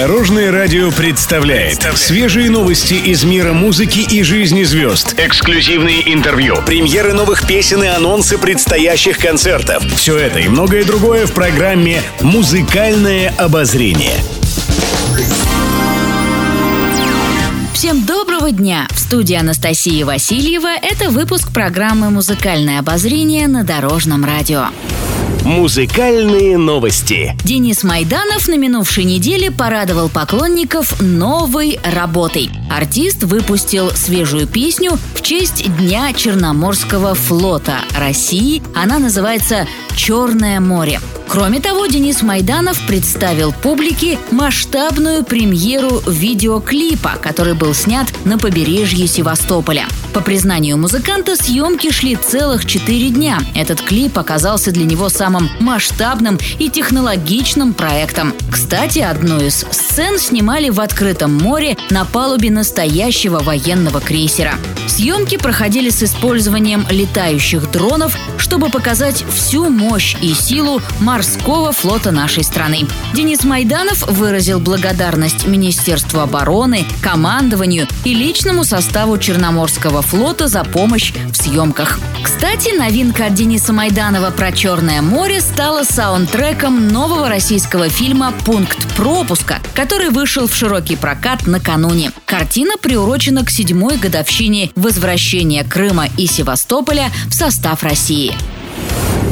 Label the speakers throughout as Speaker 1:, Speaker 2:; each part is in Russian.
Speaker 1: Дорожное радио представляет свежие новости из мира музыки и жизни звезд. Эксклюзивные интервью, премьеры новых песен и анонсы предстоящих концертов. Все это и многое другое в программе «Музыкальное обозрение».
Speaker 2: Всем доброго дня! В студии Анастасии Васильева это выпуск программы «Музыкальное обозрение» на Дорожном радио.
Speaker 1: Музыкальные новости.
Speaker 2: Денис Майданов на минувшей неделе порадовал поклонников новой работой. Артист выпустил свежую песню в честь Дня Черноморского флота России. Она называется «Черное море». Кроме того, Денис Майданов представил публике масштабную премьеру видеоклипа, который был снят на побережье Севастополя. По признанию музыканта, съемки шли целых четыре дня. Этот клип оказался для него самым масштабным и технологичным проектом. Кстати, одну из сцен снимали в открытом море на палубе настоящего военного крейсера. Съемки проходили с использованием летающих дронов, чтобы показать всю мощь и силу морского флота нашей страны. Денис Майданов выразил благодарность Министерству обороны, командованию и личному составу Черноморского флота за помощь в съемках. Кстати, новинка от Дениса Майданова про Черное море стала саундтреком нового российского фильма «Пункт пропуска», который вышел в широкий прокат накануне. Картина приурочена к седьмой годовщине возвращения Крыма и Севастополя в состав России.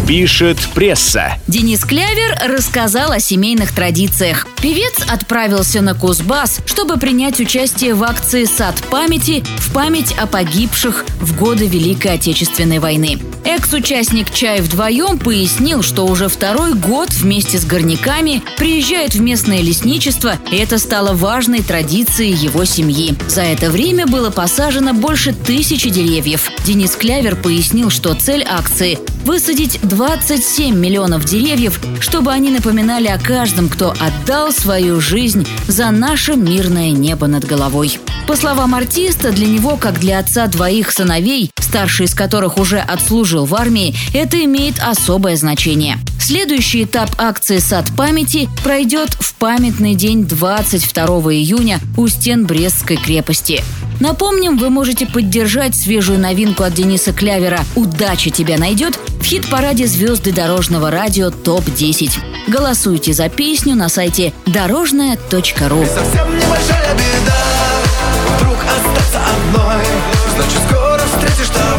Speaker 1: Пишет пресса.
Speaker 2: Денис Клявер рассказал о семейных традициях. Певец отправился на Кузбасс, чтобы принять участие в акции «Сад памяти» в память о погибших в годы Великой Отечественной войны. Экс-участник «Чай вдвоем» пояснил, что уже второй год вместе с горняками приезжает в местное лесничество, и это стало важной традицией его семьи. За это время было посажено больше тысячи деревьев. Денис Клявер пояснил, что цель акции – высадить 27 миллионов деревьев, чтобы они напоминали о каждом, кто отдал свою жизнь за наше мирное небо над головой. По словам артиста, для него, как для отца двоих сыновей, старший из которых уже отслужил в армии, это имеет особое значение. Следующий этап акции «Сад памяти» пройдет в памятный день 22 июня у стен Брестской крепости. Напомним, вы можете поддержать свежую новинку от Дениса Клявера «Удача тебя найдет» в хит-параде «Звезды дорожного радио ТОП-10». Голосуйте за песню на сайте дорожная.ру.
Speaker 3: Совсем небольшая беда Вдруг остаться одной Значит скоро встретишь того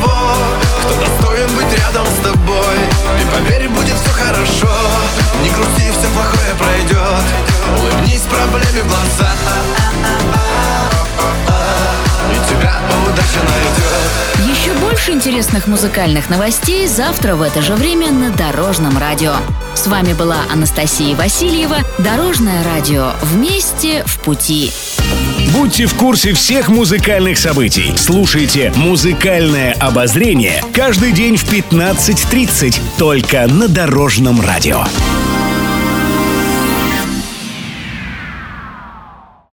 Speaker 2: больше интересных музыкальных новостей завтра в это же время на Дорожном радио. С вами была Анастасия Васильева. Дорожное радио. Вместе в пути.
Speaker 1: Будьте в курсе всех музыкальных событий. Слушайте «Музыкальное обозрение» каждый день в 15.30 только на Дорожном радио.